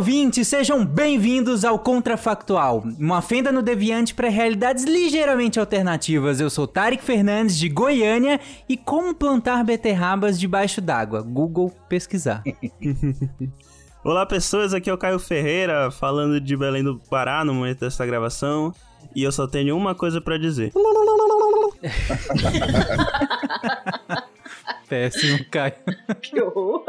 ouvintes, sejam bem-vindos ao Contrafactual, uma fenda no deviante para realidades ligeiramente alternativas. Eu sou Tarek Fernandes, de Goiânia, e como plantar beterrabas debaixo d'água. Google pesquisar. Olá, pessoas, aqui é o Caio Ferreira, falando de Belém do Pará no momento dessa gravação, e eu só tenho uma coisa para dizer. Péssimo, Caio. Que horror.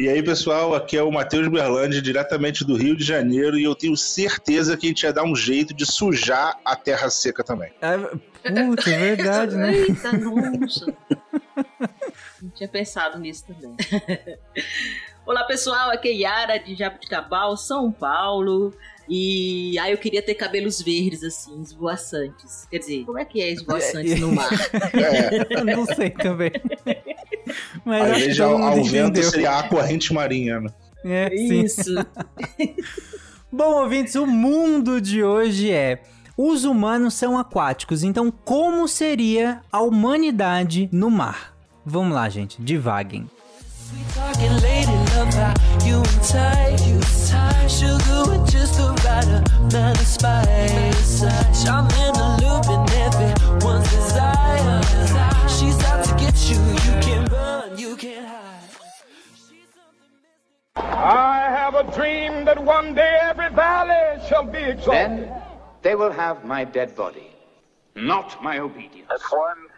E aí, pessoal, aqui é o Matheus Berlandi, diretamente do Rio de Janeiro, e eu tenho certeza que a gente ia dar um jeito de sujar a terra seca também. É, puta, é verdade, né? Eita, nossa. Não tinha pensado nisso também. Olá, pessoal. Aqui é Yara, de Jabuticabal, São Paulo. E aí eu queria ter cabelos verdes, assim, esvoaçantes. Quer dizer, como é que é esvoaçantes no mar? Eu não sei também. Mas Às acho que ao, vento seria a corrente marinha, né? É, sim. Isso. Bom, ouvintes, o mundo de hoje é. Os humanos são aquáticos, então como seria a humanidade no mar? Vamos lá, gente, divaguem. We talking lady love how you and tight, you and tight. Sugar with just the right amount of spice. I'm in the loop and everyone's desire. She's out to get you, you can run, you can hide. I have a dream that one day every valley shall be exalted. Then they will have my dead body, not my obedience. That's one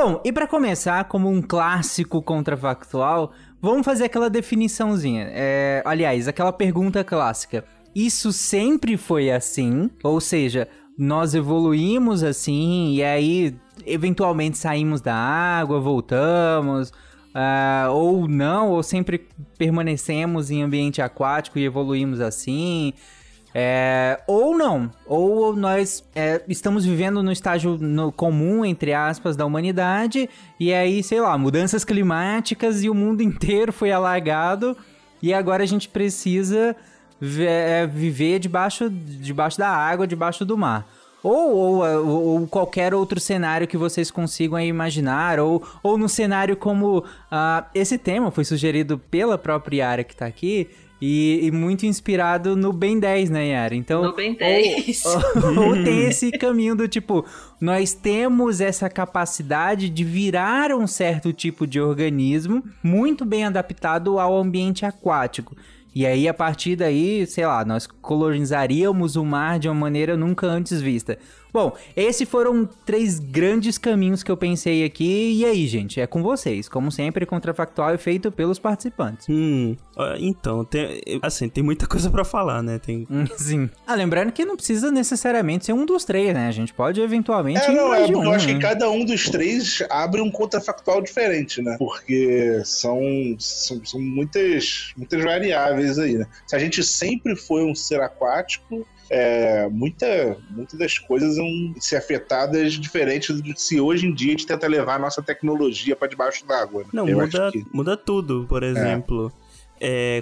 Bom, e para começar, como um clássico contrafactual, vamos fazer aquela definiçãozinha. É, aliás, aquela pergunta clássica. Isso sempre foi assim? Ou seja, nós evoluímos assim e aí eventualmente saímos da água, voltamos, ah, ou não, ou sempre permanecemos em ambiente aquático e evoluímos assim. É, ou não, ou nós é, estamos vivendo no estágio no comum, entre aspas, da humanidade, e aí, sei lá, mudanças climáticas e o mundo inteiro foi alagado, e agora a gente precisa é, viver debaixo, debaixo da água, debaixo do mar. Ou, ou, ou- qualquer outro cenário que vocês consigam imaginar, ou, ou no cenário como ah, esse tema foi sugerido pela própria Yara que tá aqui, e, e muito inspirado no Ben 10, né, Yara? Então, No Ben ou- 10. Ou, ou tem esse caminho do tipo, nós temos essa capacidade de virar um certo tipo de organismo muito bem adaptado ao ambiente aquático. E aí, a partir daí, sei lá, nós colonizaríamos o mar de uma maneira nunca antes vista. Bom, esses foram três grandes caminhos que eu pensei aqui. E aí, gente, é com vocês. Como sempre, contrafactual é feito pelos participantes. Hum, então, tem, assim, tem muita coisa pra falar, né? Tem, Hum, Sim. Ah, lembrando que não precisa necessariamente ser um dos três, né? A gente pode eventualmente É, não, é um, eu acho né? que cada um dos três abre um contrafactual diferente, né? Porque são, são, são muitas, muitas variáveis aí, né? Se a gente sempre foi um ser aquático, é, muita, muitas das coisas vão ser afetadas diferente de se hoje em dia a gente tenta levar a nossa tecnologia para debaixo d'água. né? Não, Eu muda, que- muda tudo, por exemplo. é,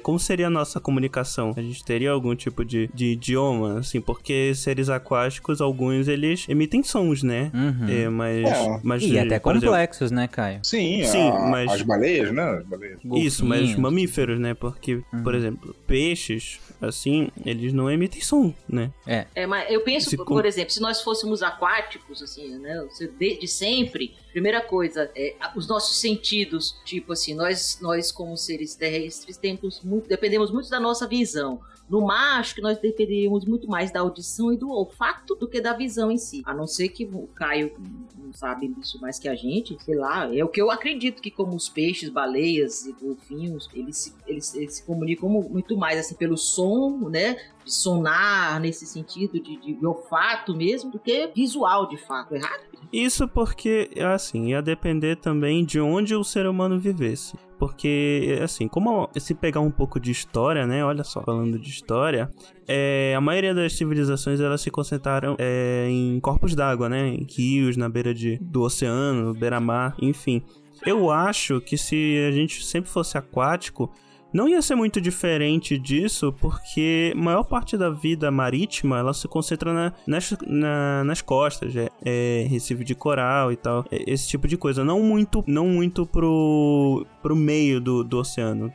como seria a nossa comunicação? A gente teria algum tipo de, de idioma, assim, porque seres aquáticos, alguns eles emitem sons, né? Uhum. É, mas, É. mas E até por exemplo, complexos, né, Caio? Sim, Sim, a- mas- as baleias, né? As baleias. Isso, mas Golfinhos. mamíferos, né? Porque, por exemplo, peixes, assim, eles não emitem som, né? É. É, mas eu penso, Se por, com- exemplo, se nós fôssemos aquáticos, assim, né? Desde sempre, primeira coisa, é, os nossos sentidos, tipo assim, nós, nós como seres terrestres temos muito, dependemos muito da nossa visão. No mar, acho que nós dependeríamos muito mais da audição e do olfato do que da visão em si. A não ser que o Caio não sabe isso mais que a gente, sei lá. É o que eu acredito que como os peixes, baleias e golfinhos, eles se, eles, eles se comunicam mu- muito mais assim pelo som, né? De sonar nesse sentido de, de olfato mesmo, do que visual de fato. Errado? Isso porque, assim, ia depender também de onde o ser humano vivesse. Porque, assim, como se pegar um pouco de história, né? Olha só, falando de história, é, a maioria das civilizações elas se concentraram é, em corpos d'água, né? Em rios, na beira de, do oceano, beira-mar, enfim. Eu acho que se a gente sempre fosse aquático, não ia ser muito diferente disso, porque a maior parte da vida marítima ela se concentra na- nas, na- nas costas, é, é, recife de coral e tal, é, esse tipo de coisa. Não muito, não muito pro, pro meio do, do oceano.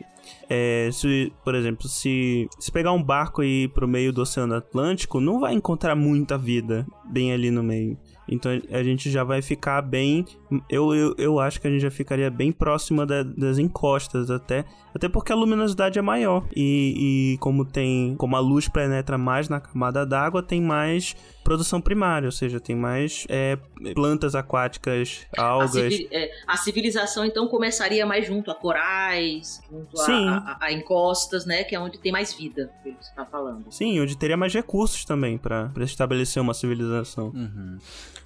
É, se, por exemplo, se, se pegar um barco e ir pro meio do Oceano Atlântico, não vai encontrar muita vida bem ali no meio. Então a gente já vai ficar bem. Eu, eu, eu acho que a gente já ficaria bem próxima da- das encostas, até. Até porque a luminosidade é maior. E, e como tem. Como a luz penetra mais na camada d'água, tem mais produção primária, ou seja, tem mais é, plantas aquáticas, A, algas. civi- é, a civilização então começaria mais junto a corais, junto a- Sim. a, a- a encostas, né? Que é onde tem mais vida, pelo que você tá falando. Sim, onde teria mais recursos também pra estabelecer uma civilização. Uhum.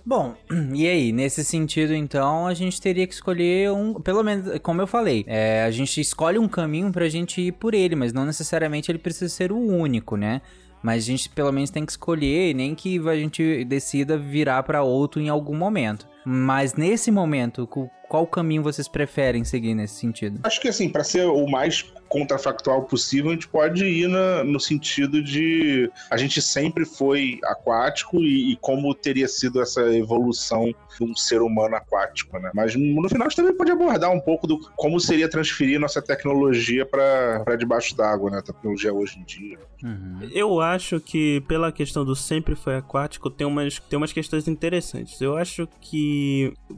Bom, e aí, nesse sentido, então, a gente teria que escolher um. Pelo menos, como eu falei, é, a gente escolhe um caminho pra gente ir por ele, mas não necessariamente ele precisa ser o único, né? Mas a gente pelo menos tem que escolher, nem que a gente decida virar pra outro em algum momento. Mas nesse momento, qual caminho vocês preferem seguir nesse sentido? Acho que assim, para ser o mais contrafactual possível, a gente pode ir na- no sentido de a gente sempre foi aquático e, e como teria sido essa evolução de um ser humano aquático, né? Mas no final a gente também pode abordar um pouco do como seria transferir nossa tecnologia para debaixo d'água, né? A tecnologia hoje em dia. Uhum. Eu acho que, pela questão do sempre foi aquático, tem umas, tem umas questões interessantes. Eu acho que,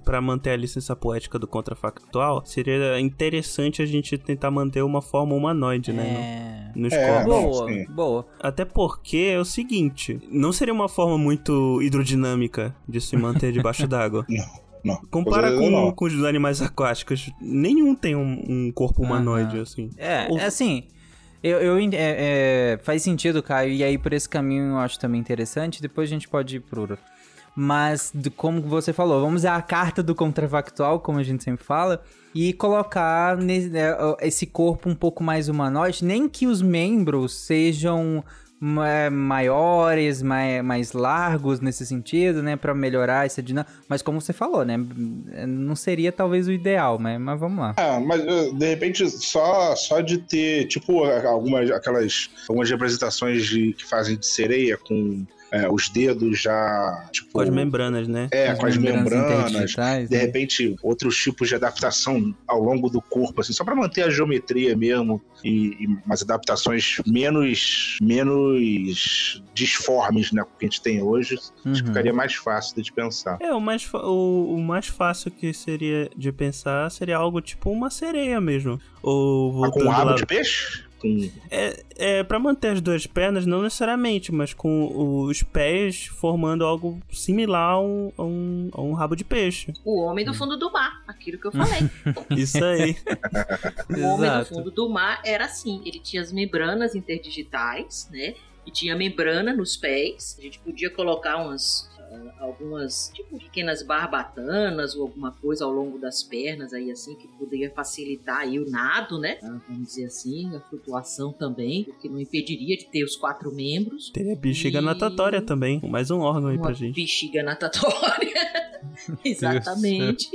pra manter a licença poética do contrafactual, seria interessante a gente tentar manter uma forma humanoide, né? É. no- Nos É, corpos. não, Boa, sim. boa. Até porque é o seguinte: não seria uma forma muito hidrodinâmica de se manter debaixo d'água. Não. Compara com não. com os animais aquáticos, nenhum tem um, um corpo humanoide, assim. É, O- é assim. Eu, eu é, é, faz sentido, Caio, e aí por esse caminho eu acho também interessante. Depois a gente pode ir por outro. Mas, de- como você falou, vamos usar a carta do contrafactual, como a gente sempre fala, e colocar ne- é, esse corpo um pouco mais humanoide, nem que os membros sejam ma- maiores, mai- mais largos nesse sentido, né, Pra melhorar essa dinâmica. Mas como você falou, né, não seria talvez o ideal, mas, mas vamos lá. Ah, mas eh, de repente só, só de ter, tipo, algumas aquelas algumas representações de, que fazem de sereia com eh, os dedos já, tipo, Com as membranas, né? é, com as membranas, interdigitais, de né? repente outros tipos de adaptação ao longo do corpo, assim, só para manter a geometria mesmo e, e umas adaptações menos menos disformes, né, que a gente tem hoje, acho que Uhum. ficaria mais fácil de pensar. É, o mais, o, o mais fácil que seria de pensar seria algo tipo uma sereia mesmo. Ou Ah, com voltando rabo lá- de peixe? Com... É, é para manter as duas pernas, não necessariamente, mas com os pés formando algo similar a um, a um, a um rabo de peixe. O homem do fundo do mar, aquilo que eu falei. Isso aí. O homem do Exato. fundo do mar era assim, ele tinha as membranas interdigitais, né? E tinha membrana nos pés. A gente podia colocar umas algumas tipo pequenas barbatanas ou alguma coisa ao longo das pernas aí assim que poderia facilitar aí o nado, né? Ah, Vamos dizer assim, a flutuação também, o que não impediria de ter os quatro membros. Teria bexiga E- natatória também. Mais um órgão aí uma pra gente. bexiga natatória. Exatamente.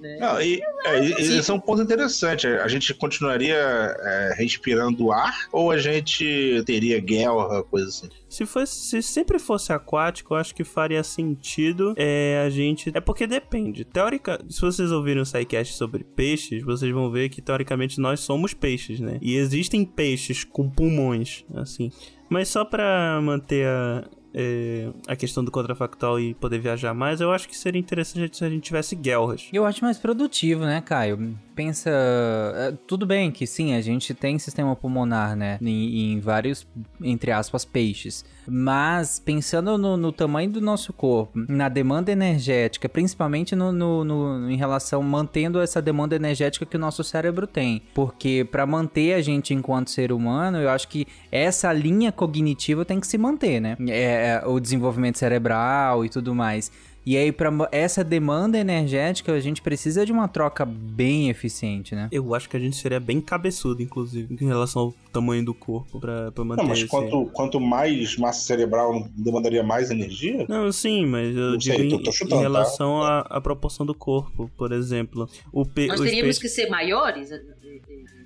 Né? Não, e, é, e- esse é um ponto interessante. A gente continuaria é, respirando ar ou a gente teria guerra, coisa assim? Se, fosse, se sempre fosse aquático, eu acho que faria sentido é, a gente. É porque depende. Teórica, se vocês ouvirem o SciCast sobre peixes, vocês vão ver que teoricamente nós somos peixes, né? E existem peixes com pulmões, assim. Mas só pra manter a, é, a questão do contrafactual e poder viajar mais, eu acho que seria interessante se a gente tivesse guelras. Eu acho mais produtivo, né, Caio? Pensa. é, Tudo bem que sim, a gente tem sistema pulmonar, né? Em, em vários, entre aspas, peixes. Mas pensando no, no tamanho do nosso corpo, na demanda energética, principalmente no, no- no- em relação mantendo essa demanda energética que o nosso cérebro tem. Porque para manter a gente enquanto ser humano, eu acho que essa linha cognitiva tem que se manter, né? É, é, o desenvolvimento cerebral e tudo mais. E aí, para essa demanda energética, a gente precisa de uma troca bem eficiente, né? Eu acho que a gente seria bem cabeçudo, inclusive, em relação ao tamanho do corpo pra, pra manter Não, mas esse- quanto, quanto mais massa cerebral demandaria mais energia? Não, sim, mas eu Não digo sei, tô- em, tô chutando, em tá? relação à, à proporção do corpo, por exemplo. O pe Nós os teríamos peixes- que ser maiores?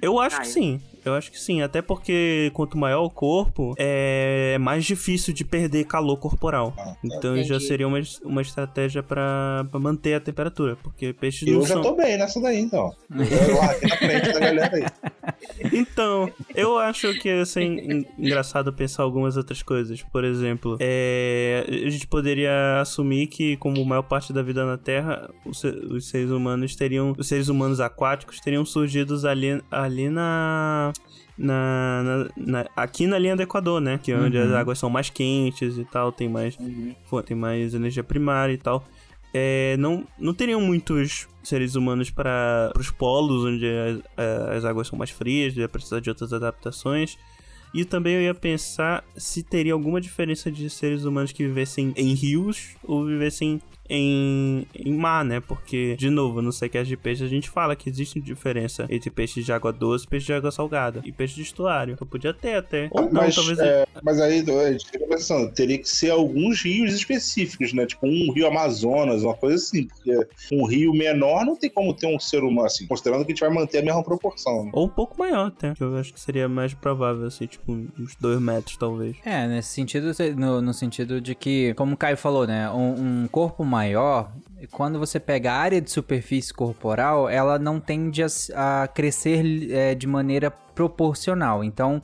Eu acho que sim. Eu acho que sim. Até porque quanto maior o corpo, é mais difícil de perder calor corporal. Ah, tá. Então já Entendi. seria uma, uma estratégia pra, pra manter a temperatura. Porque peixes não Eu já são. tô bem nessa daí, então. Eu lá aqui na frente da galera aí. Então, eu acho que ia ser en- engraçado pensar algumas outras coisas. Por exemplo, é, a gente poderia assumir que, como maior parte da vida na Terra, os seres humanos teriam. Os seres humanos aquáticos teriam surgido ali, ali na. Na, na- na- aqui na linha do Equador, né? Que é onde Uhum. as águas são mais quentes e tal, tem mais, pô, tem mais energia primária e tal. É, não, não teriam muitos seres humanos para os polos, onde as, as águas são mais frias, ia precisar de outras adaptações. E também eu ia pensar se teria alguma diferença de seres humanos que vivessem em rios ou vivessem em, em mar, né? Porque, de novo, no sequer de peixe a gente fala que existe diferença entre peixes de água doce e peixes de água salgada. E peixes de estuário. Então podia ter até. Ou não, mas, talvez. é, mas aí a gente fica pensando, teria que ser alguns rios específicos, né? Tipo um rio Amazonas, uma coisa assim. Porque um rio menor não tem como ter um ser humano assim, considerando que a gente vai manter a mesma proporção. né? Ou um pouco maior até. Que eu acho que seria mais provável, assim, tipo, uns dois metros, talvez. É, nesse sentido, no, no sentido de que, como o Caio falou, né? Um, um corpo maior, quando você pega a área de superfície corporal, ela não tende a, crescer é, de maneira proporcional. Então,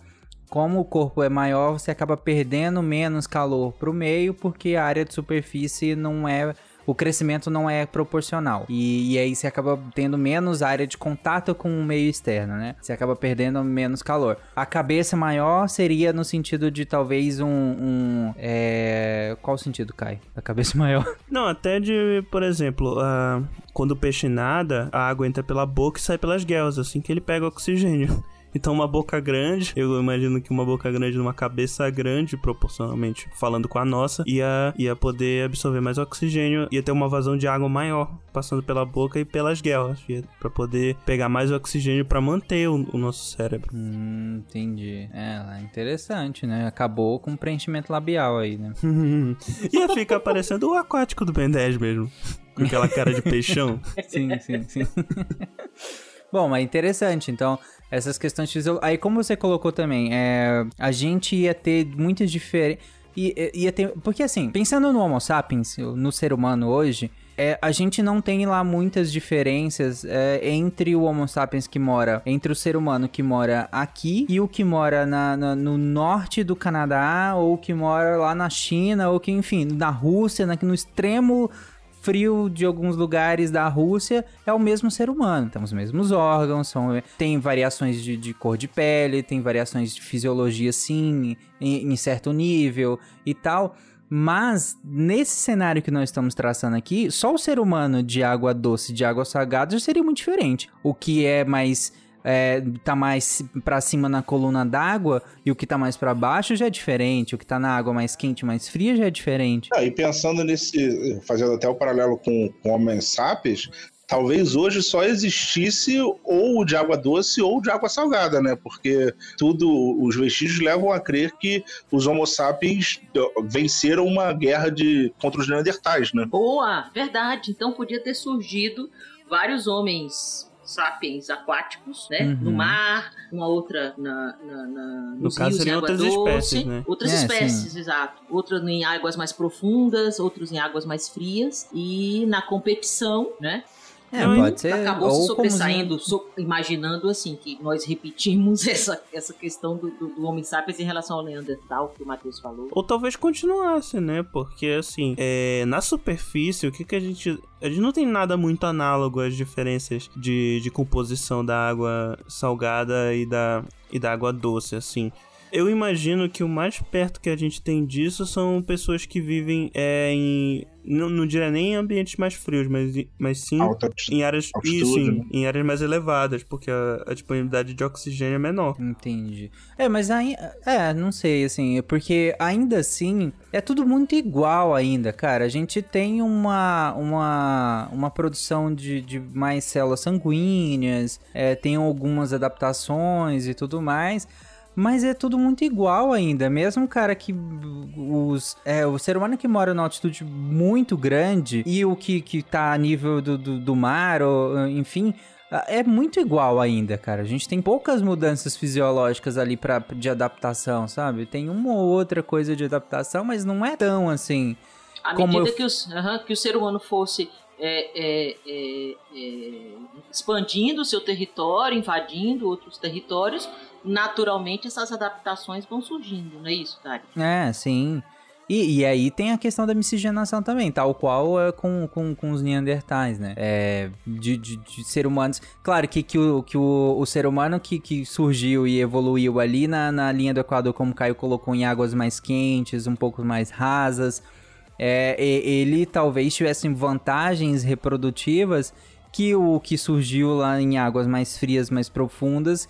como o corpo é maior, você acaba perdendo menos calor para o meio, porque a área de superfície não é. O crescimento não é proporcional. E, e aí você acaba tendo menos área de contato com o meio externo, né? Você acaba perdendo menos calor. A cabeça maior seria no sentido de talvez um. um é... Qual sentido, Kai? Da cabeça maior? Não, até de, por exemplo, ah, quando o peixe nada, a água entra pela boca e sai pelas guelas, assim que ele pega oxigênio. Então, uma boca grande, eu imagino que uma boca grande numa cabeça grande, proporcionalmente falando com a nossa, ia, ia poder absorver mais oxigênio, ia ter uma vazão de água maior, passando pela boca e pelas guelas, ia- pra poder pegar mais oxigênio pra manter o, o nosso cérebro. Hum, entendi. É, interessante, né? Acabou com preenchimento labial aí, né? ia ficar parecendo o aquático do Ben 10 mesmo, com aquela cara de peixão. sim, sim, sim. Bom, mas interessante. Então, essas questões fisio- Aí, como você colocou também, é, a gente ia ter muitas diferenças. Ia ter. Porque assim, pensando no Homo sapiens, no ser humano hoje. é, a gente não tem lá muitas diferenças é, entre o Homo sapiens que mora, entre o ser humano que mora aqui e o que mora na- na- no norte do Canadá, ou que mora lá na China, ou que, enfim, na Rússia, na- no extremo frio de alguns lugares da Rússia é o mesmo ser humano. Temos os mesmos órgãos, são, tem variações de, de cor de pele, tem variações de fisiologia, sim, em, em certo nível e tal. Mas nesse cenário que nós estamos traçando aqui, só o ser humano de água doce de água salgada já seria muito diferente. O que é mais é, tá mais pra cima na coluna d'água e o que tá mais pra baixo já é diferente. O que tá na água mais quente, mais fria já é diferente. Ah, e pensando nesse, fazendo até o paralelo com, com Homem Sapiens, talvez hoje só existisse ou o de água doce ou o de água salgada, né? Porque tudo, os vestígios levam a crer que os Homo sapiens venceram uma guerra de, contra os Neandertais, né? Boa, verdade. Então podia ter surgido vários homens sapiens aquáticos, né? Uhum. No mar, uma outra na, na, na, No nos caso, rios em outras doce, espécies, né? outras É, espécies, exato. Outras em águas mais profundas, outros em águas mais frias e na competição, né? É, Não, pode ser. acabou se ou como sobressaindo, so- imaginando assim que nós repetimos essa, essa questão do, do, do Homem Sapiens em relação ao Neandertal que o Matheus falou. Ou talvez continuasse, né? Porque, assim, é, na superfície, o que que a gente... A gente não tem nada muito análogo às diferenças de, de composição da água salgada e da, e da água doce, assim. Eu imagino que o mais perto que a gente tem disso são pessoas que vivem é, em... Não, não diria nem em ambientes mais frios, mas, mas sim Alta em áreas... altitude, Isso, em, né? em áreas mais elevadas, porque a, a disponibilidade de oxigênio é menor. Entendi. É, mas aí. É, não sei, assim, porque ainda assim é tudo muito igual ainda, cara. A gente tem uma, uma, uma produção de, de mais células sanguíneas, é, tem algumas adaptações e tudo mais. Mas é tudo muito igual ainda. Mesmo, cara, que os. É, o ser humano que mora numa altitude muito grande e o que, que tá a nível do, do, do mar, ou, enfim. É muito igual ainda, cara. A gente tem poucas mudanças fisiológicas ali pra, de adaptação, sabe? Tem uma ou outra coisa de adaptação, mas não é tão assim. À Como medida eu- que, os, que o ser humano fosse é, é, é, é, expandindo seu território, invadindo outros territórios, naturalmente essas adaptações vão surgindo, não é isso, Dari? É, sim. E, e aí tem a questão da miscigenação também, tal qual é com, com, com os Neandertais, né? É, de, de, de ser humanos. Claro que, que, o, que o, o ser humano que, que surgiu e evoluiu ali na, na linha do Equador, como Caio colocou, em águas mais quentes, um pouco mais rasas, é, ele talvez tivesse vantagens reprodutivas que o que surgiu lá em águas mais frias, mais profundas,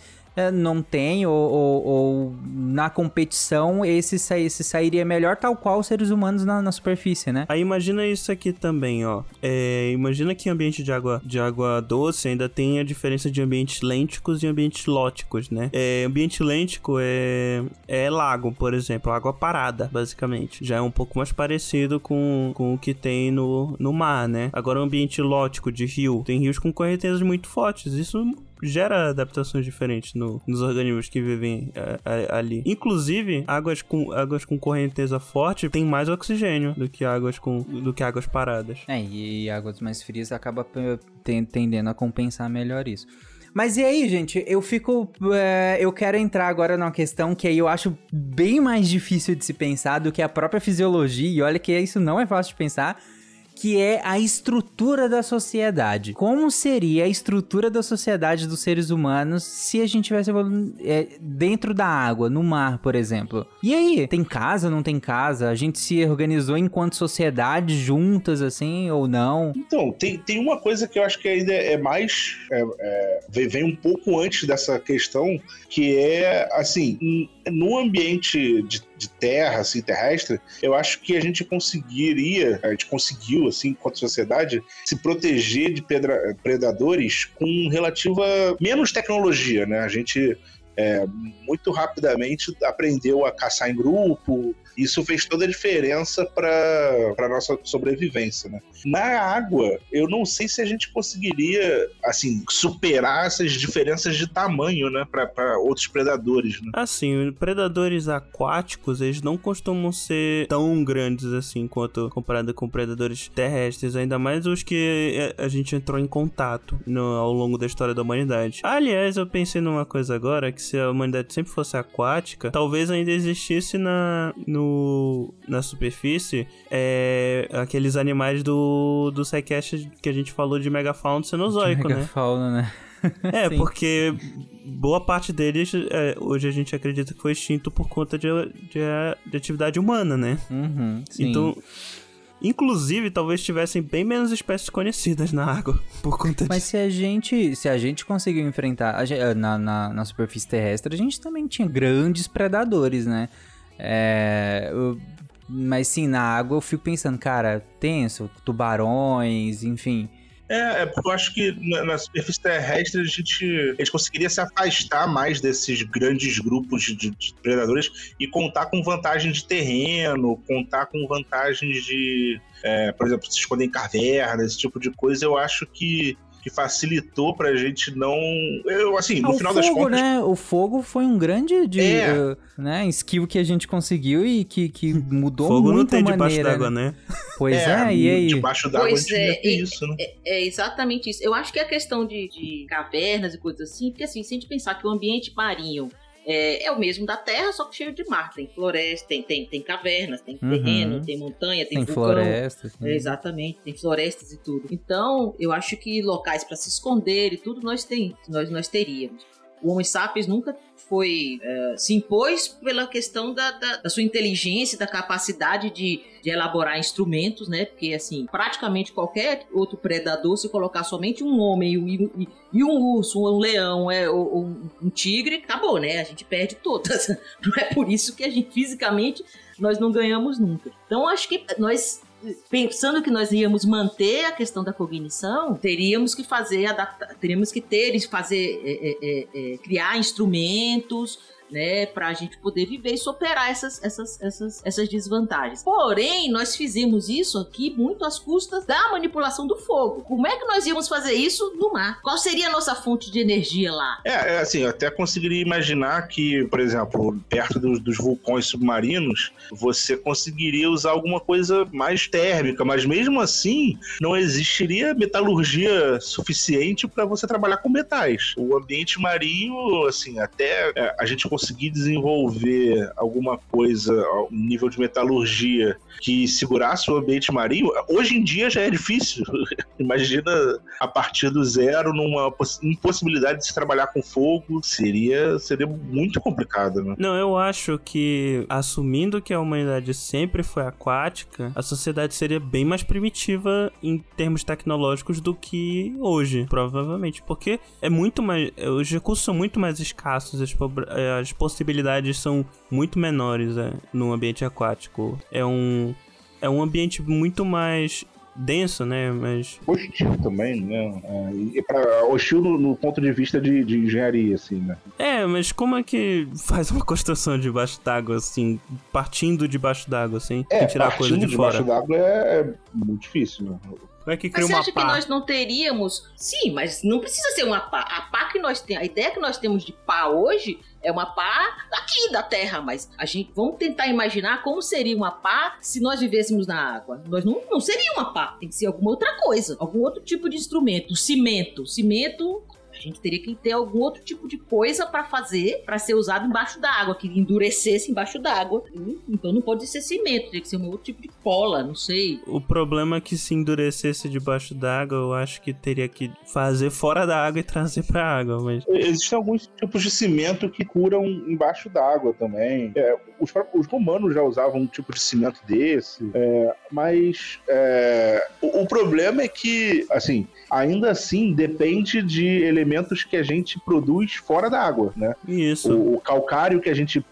não tem, ou, ou- ou na competição esse, esse sairia melhor, tal qual os seres humanos na, na superfície, né? Aí imagina isso aqui também, ó. É, imagina que ambiente de água, de água doce ainda tem a diferença de ambientes lênticos e ambientes lóticos, né? É, ambiente lêntico é, é lago, por exemplo, água parada, basicamente. Já é um pouco mais parecido com, com o que tem no, no mar, né? Agora ambiente lótico de rio, tem rios com correntezas muito fortes. Isso gera adaptações diferentes no- nos organismos que vivem é, a- ali. Inclusive, águas com, águas com correnteza forte tem mais oxigênio do que águas com do que águas paradas. É, e águas mais frias acaba tendendo a compensar melhor isso. Mas e aí, gente? Eu fico. é, eu quero entrar agora numa questão que aí eu acho bem mais difícil de se pensar do que a própria fisiologia, e olha que isso não é fácil de pensar. Que é a estrutura da sociedade. Como seria a estrutura da sociedade dos seres humanos se a gente tivesse é, dentro da água, no mar, por exemplo? E aí? Tem casa, não tem casa? A gente se organizou enquanto sociedade juntas, assim, ou não? Então, tem, tem uma coisa que eu acho que ainda é mais. é, é, vem, um pouco antes dessa questão, que é, assim, no ambiente de, de terra, assim, terrestre, eu acho que a gente conseguiria, a gente conseguiu, assim, enquanto sociedade, se proteger de pedra- predadores com relativa menos tecnologia, né? A gente. é, muito rapidamente aprendeu a caçar em grupo, isso fez toda a diferença para a nossa sobrevivência, né? Na água, eu não sei se a gente conseguiria, assim, superar essas diferenças de tamanho, né, para outros predadores, né? Assim, predadores aquáticos, eles não costumam ser tão grandes assim quanto comparado com predadores terrestres, ainda mais os que eh, a gente entrou em contato no- ao longo da história da humanidade. Aliás, eu pensei numa coisa agora, que se a humanidade sempre fosse aquática, talvez ainda existisse na, no, na superfície é, aqueles animais do, do Psycast que a gente falou de megafauna cenozoico, né? Megafauna, né? É, Sim. porque boa parte deles é, hoje a gente acredita que foi extinto por conta de, de, de atividade humana, né? Uhum, sim. Então, inclusive, talvez tivessem bem menos espécies conhecidas na água por conta Mas disso. se a gente, se a gente conseguiu enfrentar a na, na, na superfície terrestre, a gente também tinha grandes predadores, né? É, eu- mas sim, na água eu fico pensando, cara, tenso, tubarões, enfim. É, é porque eu acho que na, na superfície terrestre a gente, a gente conseguiria se afastar mais desses grandes grupos de, de predadores e contar com vantagem de terreno, contar com vantagens de, é, por exemplo, se esconder em cavernas, esse tipo de coisa. Eu acho que, que facilitou pra gente não. Eu, assim, no Ah, o final fogo, das contas. né? O fogo foi um grande de, É. eh, né, skill que a gente conseguiu e que, que mudou Fogo muito não tem a debaixo maneira. d'água, né? Pois é, e aí? Debaixo d'água a Pois gente é, e- isso, né? É, é exatamente isso. Eu acho que é a questão de, de cavernas e coisas assim, porque assim, se a gente pensar que o ambiente marinho é, é o mesmo da Terra, só que cheio de mar. Tem floresta, tem, tem, tem cavernas, tem Uhum. terreno, tem montanha, tem, Tem vulcão. florestas. É, exatamente, tem florestas e tudo. Então, eu acho que locais para se esconder e tudo nós, tem, nós, nós teríamos. O Homo sapiens nunca foi eh, se impôs pela questão da, da, da sua inteligência, da capacidade de, de elaborar instrumentos, né? Porque assim, praticamente qualquer outro predador, se colocar somente um homem e, um- e- e um urso, um leão, é, ou um, um tigre, acabou, né? A gente perde todas. Não é por isso que a gente fisicamente nós não ganhamos nunca. Então acho que nós pensando que nós íamos manter a questão da cognição, teríamos que fazer adaptar, teríamos que ter fazer é, é, é, é, criar instrumentos né, para a gente poder viver e superar essas, essas, essas, essas desvantagens. Porém, nós fizemos isso aqui muito às custas da manipulação do fogo. Como é que nós íamos fazer isso no mar? Qual seria a nossa fonte de energia lá? É, é, assim, eu até conseguiria imaginar que, por exemplo, perto dos, dos vulcões submarinos, você conseguiria usar alguma coisa mais térmica, mas mesmo assim, não existiria metalurgia suficiente para você trabalhar com metais. O ambiente marinho, assim, até é, a gente conseguir desenvolver alguma coisa, um nível de metalurgia que segurasse o ambiente marinho, hoje em dia já é difícil. Imagina a partir do zero numa poss- impossibilidade de se trabalhar com fogo, seria, seria muito complicado, né? Não, eu acho que, assumindo que a humanidade sempre foi aquática, a sociedade seria bem mais primitiva em termos tecnológicos do que hoje, provavelmente. Porque é muito mais. Os recursos são muito mais escassos, as, as possibilidades são muito menores é, no ambiente aquático. É um. É um ambiente muito mais denso, né? Mas. Hostil também, né? É, e pra, hostil no, no ponto de vista de, de engenharia, assim, né? É, mas como é que faz uma construção debaixo d'água, assim, partindo debaixo d'água, assim, É, sem tirar coisa partindo de debaixo fora? d'água é, é muito difícil, né? Como é que Mas cria você uma acha pá? que nós não teríamos. Sim, mas não precisa ser uma pá. A pá que nós temos. A ideia que nós temos de pá hoje é uma pá daqui da Terra. Mas a gente. Vamos tentar imaginar como seria uma pá se nós vivêssemos na água. Nós não, não seria uma pá. Tem que ser alguma outra coisa. Algum outro tipo de instrumento. Cimento. Cimento. A gente teria que ter algum outro tipo de coisa para fazer, para ser usado embaixo d'água, que endurecesse embaixo d'água. Então não pode ser cimento, teria que ser um outro tipo de cola, não sei. O problema é que se endurecesse debaixo d'água, eu acho que teria que fazer fora da água e trazer pra água, mas... Existem alguns tipos de cimento que curam embaixo d'água também. É, os, os romanos já usavam um tipo de cimento desse, é, mas é, o, o problema é que, assim, ainda assim depende de elementos que a gente produz fora da água, né? Isso. O, o calcário que a gente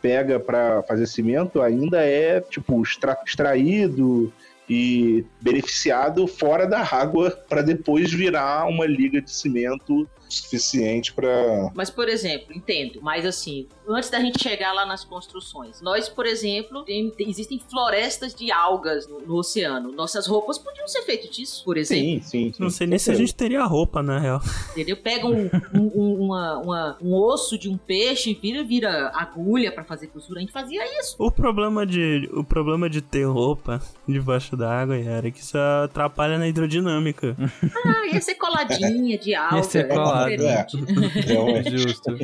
pega para fazer cimento ainda é, tipo, extra- extraído e beneficiado fora da água para depois virar uma liga de cimento suficiente para Mas, por exemplo, entendo, mas assim, antes da gente chegar lá nas construções, nós, por exemplo, tem- tem- existem florestas de algas no, no oceano. Nossas roupas podiam ser feitas disso, por exemplo. Sim, sim, sim. Não sei nem se a gente teria roupa, na real. Entendeu? Pega um, um- um- uma- uma- um osso de um peixe e vira, vira agulha pra fazer costura. A gente fazia isso. O problema de, o problema de ter roupa debaixo da água, Yara, é que isso atrapalha na hidrodinâmica. Ah, ia ser coladinha de alga. ser é colado. diferente. Realmente. Justo.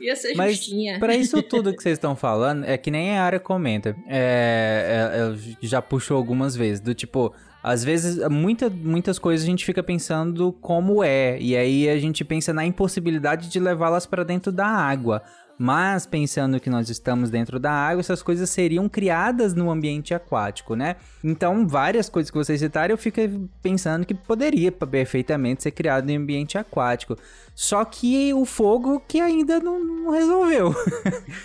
Ia ser Mas justinha. Pra isso tudo que vocês estão falando, é que nem a área comenta. É, é, eu já puxou algumas vezes, do tipo, às vezes, muita, muitas coisas a gente fica pensando como é, e aí a gente pensa na impossibilidade de levá-las pra dentro da água. Mas pensando que nós estamos dentro da água, essas coisas seriam criadas no ambiente aquático, né? Então, várias coisas que vocês citaram, eu fico pensando que poderia perfeitamente ser criado em ambiente aquático. Só que o fogo que ainda não, não resolveu.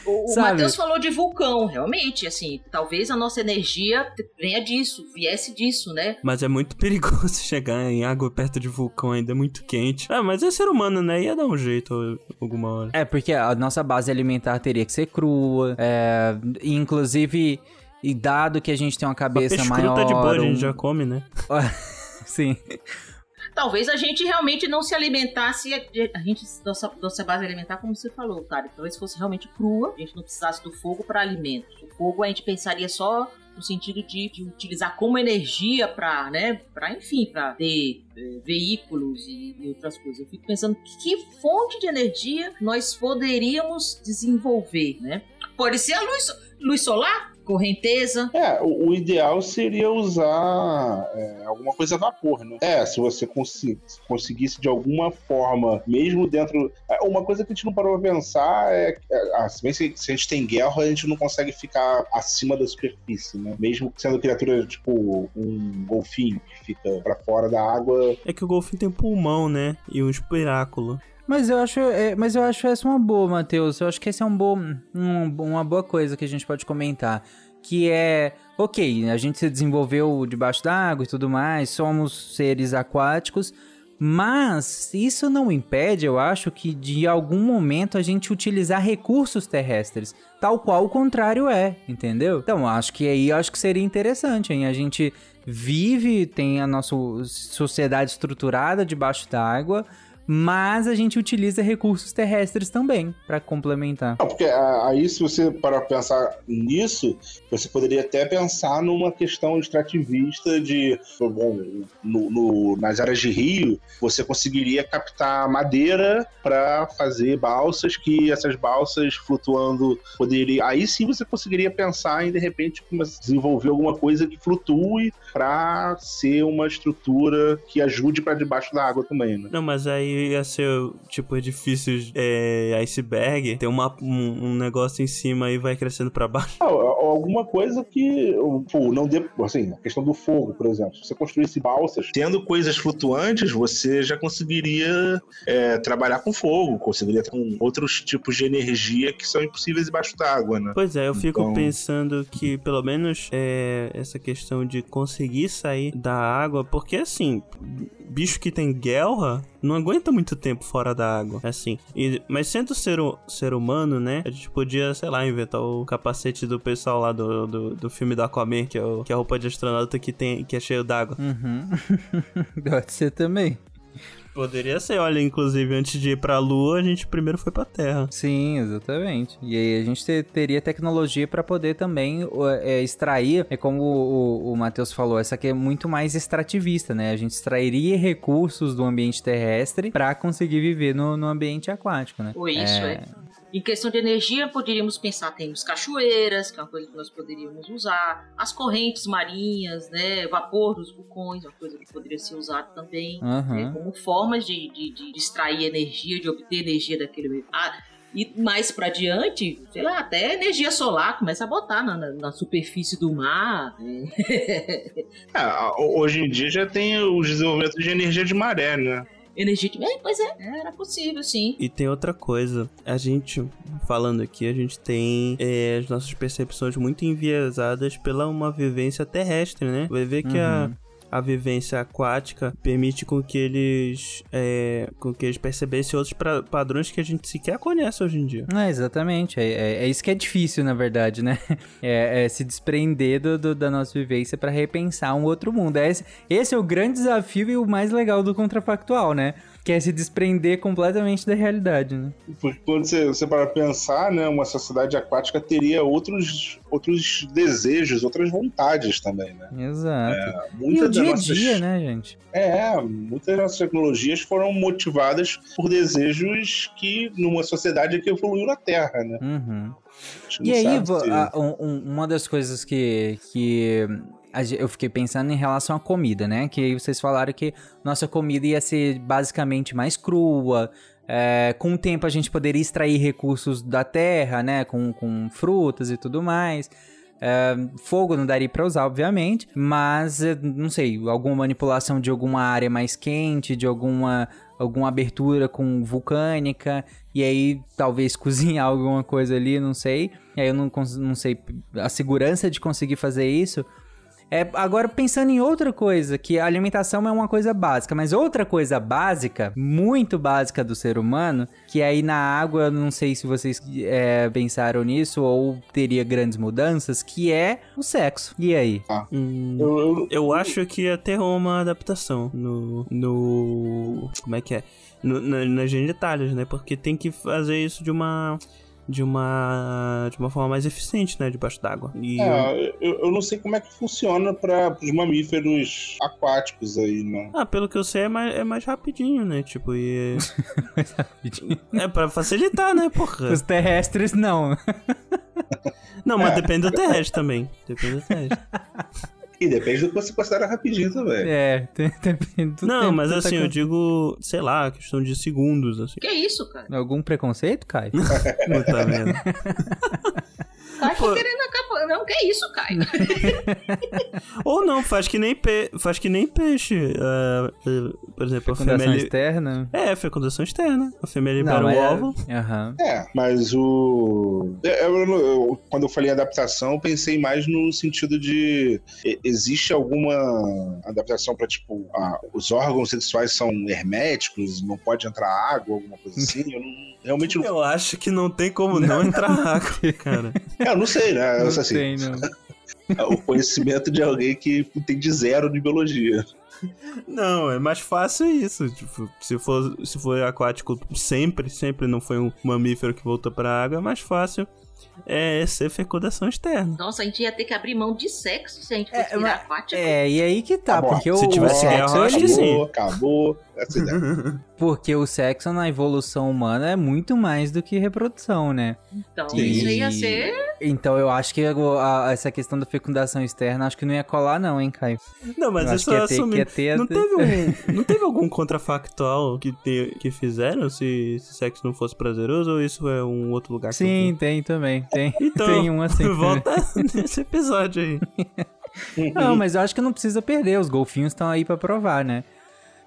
O, o? Matheus falou de vulcão, realmente, assim, talvez a nossa energia venha disso, viesse disso, né? Mas é muito perigoso chegar em água perto de vulcão, ainda é muito quente. Ah, mas é ser humano, né? Ia dar um jeito alguma hora. É, porque a nossa base alimentar teria que ser crua. É, inclusive, e dado que a gente tem uma cabeça maior. de boa, a gente um- já come, né? Sim. talvez a gente realmente não se alimentasse, a gente, nossa, nossa base alimentar, como você falou, cara, talvez fosse realmente crua, a gente não precisasse do fogo para alimentos. O fogo a gente pensaria só no sentido de, de utilizar como energia para, né, para enfim, para ter eh, veículos e, e, outras coisas. Eu fico pensando que fonte de energia nós poderíamos desenvolver, né? Pode ser a luz, luz solar, correnteza. É, o, o ideal seria usar é, alguma coisa a vapor, né? É, se você consi conseguisse de alguma forma, mesmo dentro. é, Uma coisa que a gente não parou pra pensar é. é ah, se bem se, se a gente tem guerra, a gente não consegue ficar acima da superfície, né? Mesmo sendo criatura tipo um golfinho que fica pra fora da água. É que o golfinho tem pulmão, né? E um espiráculo. Mas eu acho, é, mas eu acho essa uma boa, Matheus. Eu acho que esse é um bom, um- uma boa coisa que a gente pode comentar. Que é, ok, a gente se desenvolveu debaixo d'água e tudo mais, somos seres aquáticos, mas isso não impede, eu acho, que de algum momento a gente utilizar recursos terrestres, tal qual o contrário é, entendeu? Então, acho que aí acho que seria interessante, hein? A gente vive, tem a nossa sociedade estruturada debaixo d'água, mas a gente utiliza recursos terrestres também para complementar. Não, porque ah, aí, se você parar pra pensar nisso, você poderia até pensar numa questão extrativista de, bom, no- no- nas áreas de rio, você conseguiria captar madeira para fazer balsas, que essas balsas flutuando poderia. Aí sim você conseguiria pensar em, de repente, desenvolver alguma coisa que flutue para ser uma estrutura que ajude para debaixo da água também, né? Não, mas aí ia ser tipo edifícios é, iceberg, tem uma, um, um negócio em cima e vai crescendo pra baixo. Ah, alguma coisa que, pô, não dê, assim, a questão do fogo, por exemplo. Se você construísse balsas, tendo coisas flutuantes, você já conseguiria é, trabalhar com fogo, conseguiria ter com outros tipos de energia que são impossíveis debaixo d'água, né? Pois é, eu fico Então- pensando que pelo menos é, essa questão de conseguir sair da água, porque assim, bicho que tem guerra não aguenta muito tempo fora da água, assim. E- mas sendo ser, ser humano, né, a gente podia, sei lá, inventar o capacete do pessoal lá do, do, do filme do Aquaman, que é, o, que é a roupa de astronauta que, tem, que é cheio d'água. Uhum. Pode ser também. Poderia ser, olha, inclusive, antes de ir pra lua, a gente primeiro foi pra terra. Sim, exatamente. E aí a gente te- teria tecnologia para poder também é, extrair, é como o, o, o Matheus falou, essa aqui é muito mais extrativista, né? A gente extrairia recursos do ambiente terrestre para conseguir viver no, no ambiente aquático, né? Ou isso, é. Em questão de energia, poderíamos pensar, temos cachoeiras, que é uma coisa que nós poderíamos usar, as correntes marinhas, né, vapor dos vulcões, uma coisa que poderia ser usada também, Aham. né, como formas de, de, de extrair energia, de obter energia daquele meio. Ah, e mais pra diante, sei lá, até energia solar, começa a botar na, na- na superfície do mar. né? É, hoje em dia já tem os desenvolvimentos de energia de maré, né? Energia. É, pois é, era possível, sim. E tem outra coisa, a gente, falando aqui, a gente tem é, as nossas percepções muito enviesadas pela uma vivência terrestre, né? Vai ver que a, a vivência aquática permite com que eles é, com que eles percebessem outros pra- padrões que a gente sequer conhece hoje em dia. É, exatamente. É, é- é isso que é difícil, na verdade, né? É, é se desprender do, do- da nossa vivência para repensar um outro mundo. É Esse, esse é o grande desafio e o mais legal do contrafactual, né? Que é se desprender completamente da realidade, né? Porque quando você, você para pensar, né, uma sociedade aquática teria outros, outros desejos, outras vontades também, né? Exato. e Muitas o dia a nossas- dia, né, gente? É, muitas das nossas tecnologias foram motivadas por desejos que numa sociedade que evoluiu na Terra, né? Uhum. E aí, se- a- um- um- uma das coisas que, que eu fiquei pensando em relação à comida, né? Que vocês falaram que nossa comida ia ser basicamente mais crua. é, com o tempo a gente poderia extrair recursos da terra, né? Com, com frutas e tudo mais. É, fogo não daria pra usar, obviamente, mas é, não sei, alguma manipulação de alguma área mais quente, de alguma, alguma abertura com vulcânica, e aí talvez cozinhar alguma coisa ali, não sei. E aí eu não, não sei, a segurança de conseguir fazer isso. É, agora, pensando em outra coisa, que a alimentação é uma coisa básica, mas outra coisa básica, muito básica do ser humano, que aí na água, eu não sei se vocês é, pensaram nisso ou teria grandes mudanças, que é o sexo. E aí? Hum, Eu, eu- eu acho que ia ter uma adaptação no. no como é que é? No, na, nas genitálias, né? Porque tem que fazer isso de uma. De uma. De uma forma mais eficiente, né? Debaixo d'água. E. é, eu, eu não sei como é que funciona para os mamíferos aquáticos aí, né? Ah, pelo que eu sei, é mais, é mais rapidinho, né? Tipo, e. é pra facilitar, né, porra? Os terrestres, não. Não, mas depende do terrestre também. Depende do terrestre. E depende do que você considera rapidinho também. É, tem- depende do Não, tempo mas você assim, tá eu digo, sei lá, questão de segundos, assim. Que isso, cara? Algum preconceito, Caio? Puta merda. Tá aqui querendo acabar. Não, que isso, Caio? Ou não, faz que nem, pe... faz que nem peixe. ah, por exemplo, a Fecundação fêmea... li- externa? É, fecundação externa. A fêmea libera Não, o é- ovo. Aham. É, mas o. eu- eu- eu- quando eu falei em adaptação, eu pensei mais no sentido de. Existe alguma adaptação para, tipo, a- os órgãos sexuais são herméticos, não pode entrar água, alguma coisa assim? Eu não, realmente não. Eu acho que não tem como não entrar água, cara. É, eu não sei, né? Eu, Não assim, tem, não. o conhecimento de alguém que tem de zero de biologia. Não, é mais fácil isso. Tipo, se for, se for aquático sempre, sempre não foi um mamífero que voltou pra água, é mais fácil é ser fecundação externa. Nossa, a gente ia ter que abrir mão de sexo se a gente fosse É, virar mas- aquático. É, e aí que tá, bom. porque Se o, tivesse o guerra, sexo, eu acho que sim. Acabou, acabou. Essa ideia. porque o sexo na evolução humana é muito mais do que reprodução, né? Então, Sim. isso ia ser. Então eu acho que a- a- essa questão da fecundação externa, acho que não ia colar não, hein, Caio? Não, mas Eu isso é assumir. ter- Não teve, um, não teve algum contrafactual que, te- que fizeram se, se sexo não fosse prazeroso ou isso é um outro lugar que eu Sim, tem também, tem, Então, tem um assim. volta nesse episódio aí. Não, mas eu acho que não precisa perder, os golfinhos estão aí pra provar, né?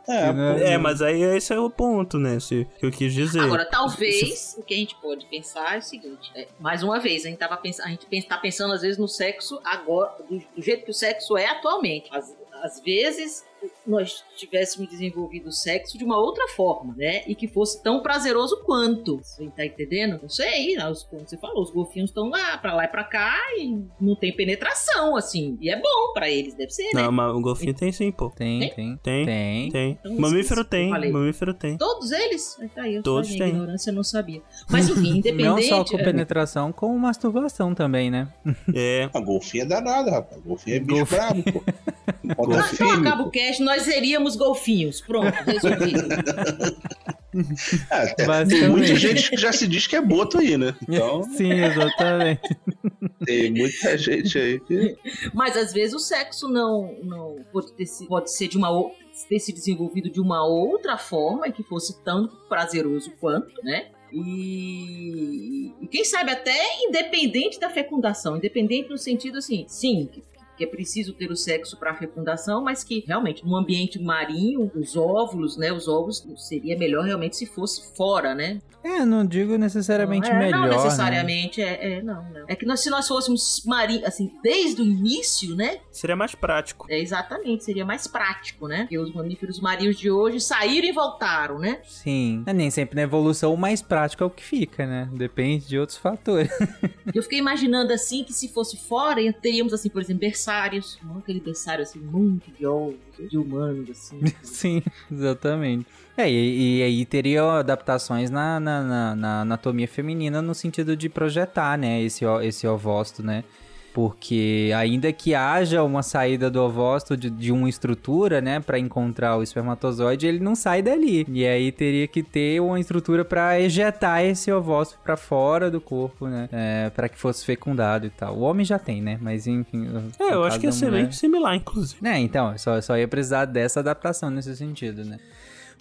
É, Né? É, mas aí esse é o ponto, né? Se, que eu quis dizer. Agora, talvez o que a gente pode pensar é o seguinte: é, mais uma vez, a gente, tava pens- a gente pens- tá pensando às vezes no sexo agora, do, do jeito que o sexo é atualmente. Às, às vezes nós tivéssemos desenvolvido o sexo de uma outra forma, né? E que fosse tão prazeroso quanto. Você tá entendendo? Não sei, né? os, como você falou, os golfinhos estão lá, pra lá e pra cá, e não tem penetração, assim. E é bom pra eles, deve ser, né? Não, mas o golfinho tem sim, pô. Tem, tem, Tem, tem. tem. Então, mamífero tem, mamífero tem. Todos eles? Tá aí, eu Todos têm. ignorância eu não sabia. Mas enfim, independente. Não só com penetração, com masturbação também, né? É. A golfinho é danado, rapaz. Golfinho é bicho Golfinho. brabo, pô. Contra Ah, então acaba o cast, nós seríamos golfinhos. Pronto, resolvido. É, tem- muita gente que já se diz que é boto aí, né? Então, Sim, exatamente. tem muita gente aí que. Mas às vezes o sexo não, não pode, ter, se- pode ser de uma ter se desenvolvido de uma outra forma e que fosse tanto prazeroso quanto, né? E, e quem sabe até independente da fecundação, independente no sentido assim, sim, que, é preciso ter o sexo para fecundação, mas que realmente no ambiente marinho, os óvulos, né, os ovos seria melhor realmente se fosse fora, né? É, não digo necessariamente não, é, melhor. Não né? necessariamente, é, é, não, não. É que nós, se nós fôssemos marinhos, assim, desde o início, né? Seria mais prático. É, exatamente, seria mais prático, né? Porque os mamíferos marinhos de hoje saíram e voltaram, né? Sim. É, nem sempre na evolução o mais prático é o que fica, né? Depende de outros fatores. Eu fiquei imaginando assim que se fosse fora, teríamos assim, por exemplo, berçários. Não aquele berçário assim, muito de ovos, de humanos, assim. Sim, exatamente. É, e, e aí teria adaptações na, na, na- na anatomia feminina no sentido de projetar, né, esse, esse ovócito, né? Porque ainda que haja uma saída do ovócito de, de uma estrutura, né, Pra encontrar o espermatozoide, ele não sai dali. E aí teria que ter uma estrutura pra ejetar esse ovócito pra fora do corpo, né, é, para que fosse fecundado e tal. O homem já tem, né? Mas enfim. É, eu acho que ia da ser bem similar, inclusive. é, então, só, só ia precisar dessa adaptação nesse sentido, né?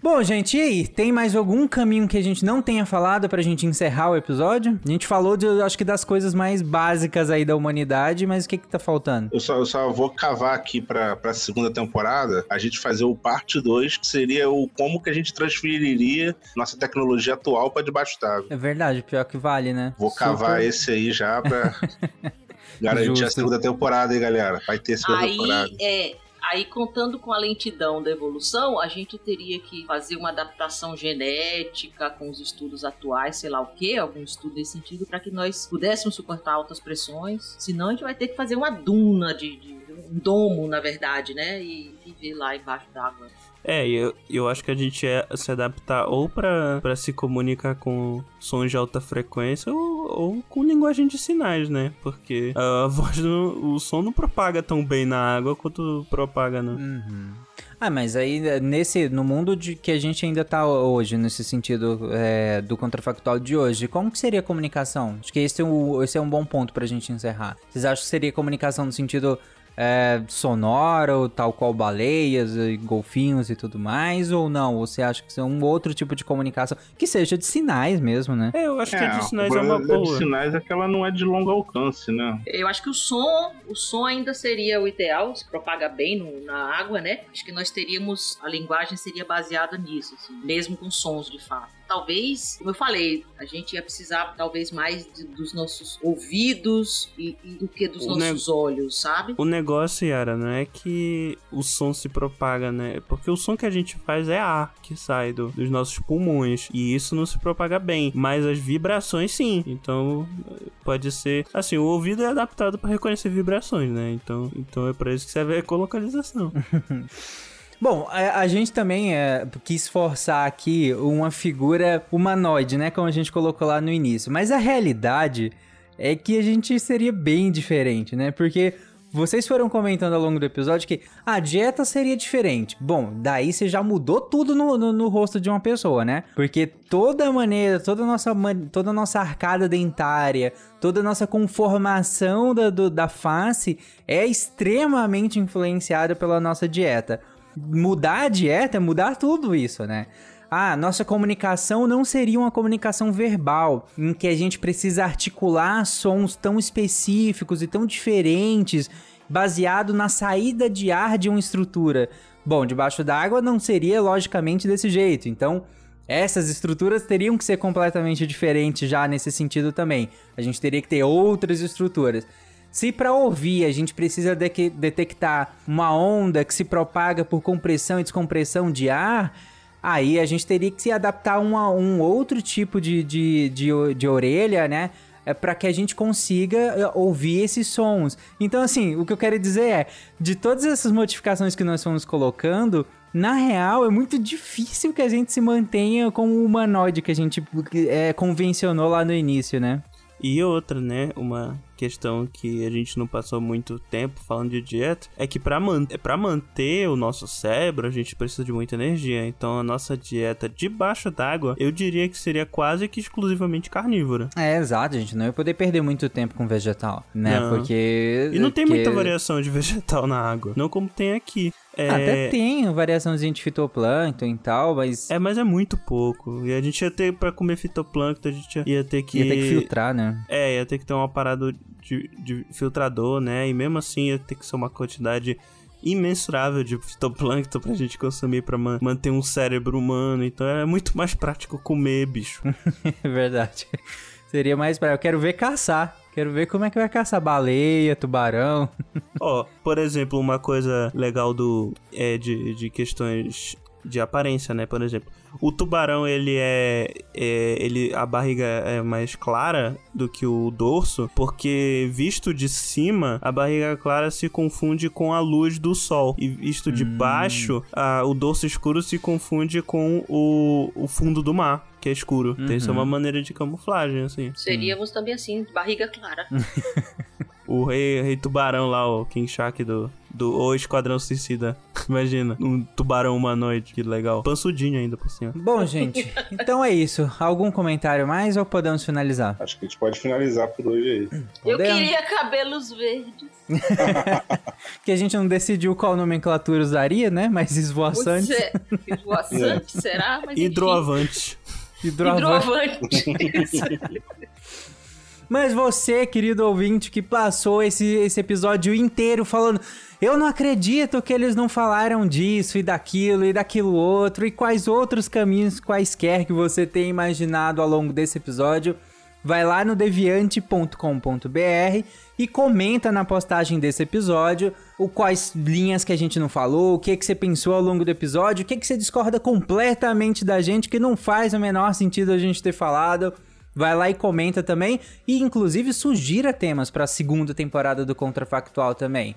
Bom, gente, e aí? Tem mais algum caminho que a gente não tenha falado pra gente encerrar o episódio? A gente falou, de, acho que das coisas mais básicas aí da humanidade, mas o que que tá faltando? Eu só, eu só vou cavar aqui pra, pra segunda temporada, a gente fazer o parte 2, que seria o como que a gente transferiria nossa tecnologia atual pra debaixo d'água. É verdade, pior que vale, né? Vou cavar Super- esse aí já pra. Garante a Justo. segunda temporada, hein, galera? Vai ter segunda Aí, temporada. é, aí, contando com a lentidão da evolução, a gente teria que fazer uma adaptação genética com os estudos atuais, sei lá o que, algum estudo nesse sentido, para que nós pudéssemos suportar altas pressões. Senão, a gente vai ter que fazer uma duna de. de- um domo, na verdade, né? E viver lá embaixo d'água. É, eu, eu acho que a gente é se adaptar ou pra se comunicar com sons de alta frequência ou, ou com linguagem de sinais, né? Porque a voz, o som não propaga tão bem na água quanto propaga no... Uhum. Ah, mas aí nesse no mundo de que a gente ainda tá hoje, nesse sentido é, do contrafactual de hoje, como que seria a comunicação? Acho que esse é, um, esse é um bom ponto pra gente encerrar. Vocês acham que seria comunicação no sentido é, sonoro, tal qual baleias, e golfinhos e tudo mais, ou não? Ou você acha que é um outro tipo de comunicação que seja de sinais mesmo, né? É, eu acho que a de o sinais é uma da de boa. sinais é que ela não é de longo alcance, né? Eu acho que o som, o som ainda seria o ideal, se propaga bem no- na água, né? Acho que nós teríamos, a linguagem seria baseada nisso, assim, mesmo com sons de fato. Talvez, como eu falei, a gente ia precisar talvez mais de- dos nossos ouvidos e, e do que dos O nossos olhos, sabe? O negócio, Yara, não é que o som se propaga, né? Porque o som que a gente faz é ar que sai do- dos nossos pulmões. E isso não se propaga bem. Mas as vibrações, sim. Então, pode ser. Assim, o ouvido é adaptado para reconhecer vibrações, né? Então, então é para isso que serve a ecolocalização. Bom, a, a gente também é, quis forçar aqui uma figura humanoide, né? Como a gente colocou lá no início. Mas a realidade é que a gente seria bem diferente, né? Porque vocês foram comentando ao longo do episódio que a dieta seria diferente. Bom, daí você já mudou tudo no, no, no rosto de uma pessoa, né? Porque toda a maneira, toda a nossa, toda a nossa arcada dentária, toda a nossa conformação da, do- da face é extremamente influenciada pela nossa dieta mudar a dieta é mudar tudo isso, né? Ah, nossa comunicação não seria uma comunicação verbal, em que a gente precisa articular sons tão específicos e tão diferentes, baseado na saída de ar de uma estrutura. Bom, debaixo d'água não seria logicamente desse jeito, então essas estruturas teriam que ser completamente diferentes já nesse sentido também. A gente teria que ter outras estruturas. Se para ouvir a gente precisa de detectar uma onda que se propaga por compressão e descompressão de ar, aí a gente teria que se adaptar a uma- um outro tipo de, de, de, de orelha, né? É para que a gente consiga é, ouvir esses sons. Então, assim, o que eu quero dizer é, de todas essas modificações que nós fomos colocando, na real é muito difícil que a gente se mantenha como o humanoide que a gente é, convencionou lá no início, né? E outra, né? Uma questão que a gente não passou muito tempo falando de dieta é que para man pra manter o nosso cérebro a gente precisa de muita energia. Então a nossa dieta debaixo d'água eu diria que seria quase que exclusivamente carnívora. É, exato, gente não ia poder perder muito tempo com vegetal, né? Não. Porque. E não tem porque- muita variação de vegetal na água, não como tem aqui. É... Até tem variaçãozinha de fitoplâncton e tal, mas. É, mas é muito pouco. E a gente ia ter, pra comer fitoplâncton, a gente ia ter que... Ia ter que filtrar, né? É, ia ter que ter uma parada de, de filtrador, né? E mesmo assim ia ter que ser uma quantidade imensurável de fitoplâncton pra gente consumir pra man- manter um cérebro humano. Então é muito mais prático comer, bicho. É verdade. Seria mais pra. Eu quero ver caçar. Quero ver como é que vai caçar baleia, tubarão. Ó, por exemplo, uma coisa legal do é de, de questões de aparência, né? Por exemplo, o tubarão ele é, é ele a barriga é mais clara do que o dorso, porque visto de cima a barriga clara se confunde com a luz do sol e visto de baixo a, o dorso escuro se confunde com o, o fundo do mar que é escuro. Então isso é uma maneira de camuflagem assim. Seríamos também assim, barriga clara. O rei, rei tubarão lá, o King Shark do, do O Esquadrão Suicida. Imagina, um tubarão humanoide, que legal. Pansudinho ainda por cima. Bom, gente, então é isso. Algum comentário mais ou podemos finalizar? Acho que a gente pode finalizar por hoje aí. Eu Podemos? queria cabelos verdes. Que a gente não decidiu qual nomenclatura usaria, né? Mas esvoaçante. É, Esvoaçante, será? Mas. Hidroavante. Hidroavante. Hidroavante. Mas você, querido ouvinte, que passou esse, esse episódio inteiro falando. Eu não acredito que eles não falaram disso e daquilo e daquilo outro e quais outros caminhos quaisquer que você tenha imaginado ao longo desse episódio. vai lá no deviante.com.br e comenta na postagem desse episódio o quais linhas que a gente não falou, o que que você pensou ao longo do episódio, o que que você discorda completamente da gente que não faz o menor sentido a gente ter falado. Vai lá e comenta também e inclusive sugira temas para a segunda temporada do Contrafactual também.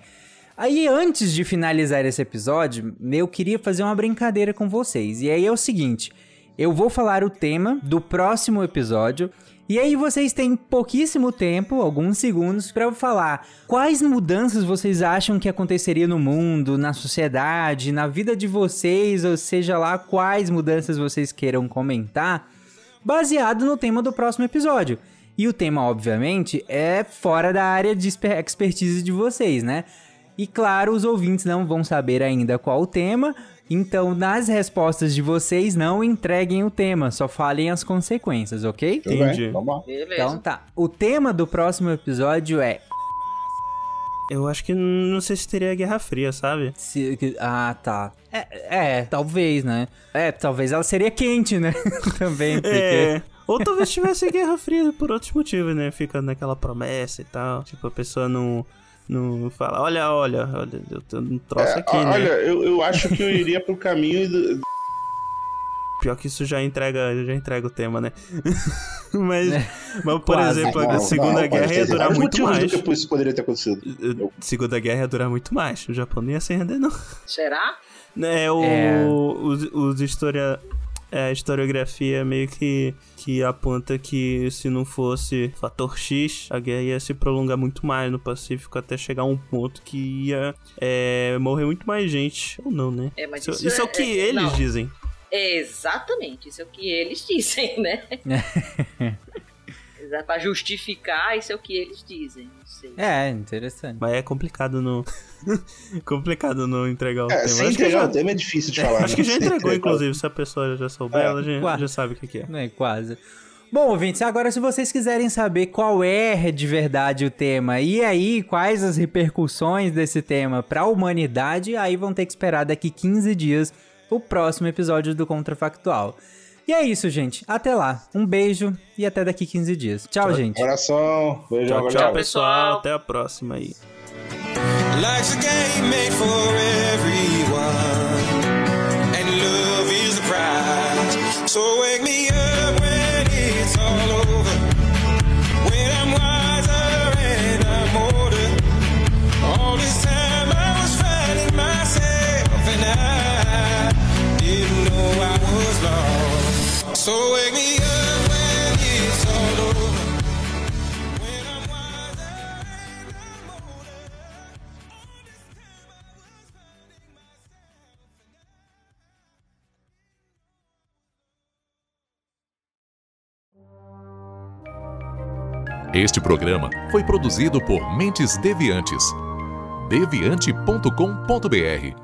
Aí, antes de finalizar esse episódio, eu queria fazer uma brincadeira com vocês. E aí é o seguinte: eu vou falar o tema do próximo episódio. E aí vocês têm pouquíssimo tempo, alguns segundos, para falar quais mudanças vocês acham que aconteceria no mundo, na sociedade, na vida de vocês, ou seja lá quais mudanças vocês queiram comentar, baseado no tema do próximo episódio. E o tema, obviamente, é fora da área de expertise de vocês, né? E claro, os ouvintes não vão saber ainda qual o tema, então nas respostas de vocês não entreguem o tema, só falem as consequências, ok? Entendi. Vamos lá. Beleza. Então tá. O tema do próximo episódio é. Eu acho que não sei se teria Guerra Fria, sabe? se- ah, tá. É, é, talvez, né? É, talvez ela seria quente, né? Também, porque. É. Ou talvez tivesse Guerra Fria por outros motivos, né? Fica naquela promessa e tal. Tipo, a pessoa não, não fala, olha, olha, olha, eu tenho um troço É, aqui, olha, né? eu, eu acho que eu iria pro caminho do, Pior que isso já entrega, já entrega o tema, né? mas, mas, por Quase. exemplo, a Não, Segunda não, Guerra ia durar vários muito mais. do que isso poderia ter acontecido. Segunda Guerra ia durar muito mais. O Japão não ia se render, não. Será? É, o, É. Os, os historia, é, a historiografia meio que, que aponta que se não fosse fator X, a guerra ia se prolongar muito mais no Pacífico até chegar a um ponto que ia é, morrer muito mais gente. Ou não, né? É, mas isso, isso isso é, é- o que é- eles não. dizem. Exatamente, isso é o que eles dizem, né? Pra justificar, isso é o que eles dizem. Não sei. É, interessante. Mas é complicado não. complicado não entregar o É, tema. sem Acho que, entregar já, o tema é difícil de falar. acho que né? já Sem entregou, entregar. inclusive. Se a pessoa já souber, É, ela já, quase. já sabe o que, que é. É, quase. Bom, ouvintes, agora se vocês quiserem saber qual é de verdade o tema e aí quais as repercussões desse tema para a humanidade, aí vão ter que esperar daqui 15 dias o próximo episódio do Contrafactual. E é isso, gente. Até lá. Um beijo e até daqui 15 dias. Tchau, gente. Coração, beijo, Tchau, tchau, pessoal. pessoal. Até a próxima aí. Life's a game made for everyone, and love is the prize. So wake me Este programa foi produzido por Mentes Deviantes. deviante.com.br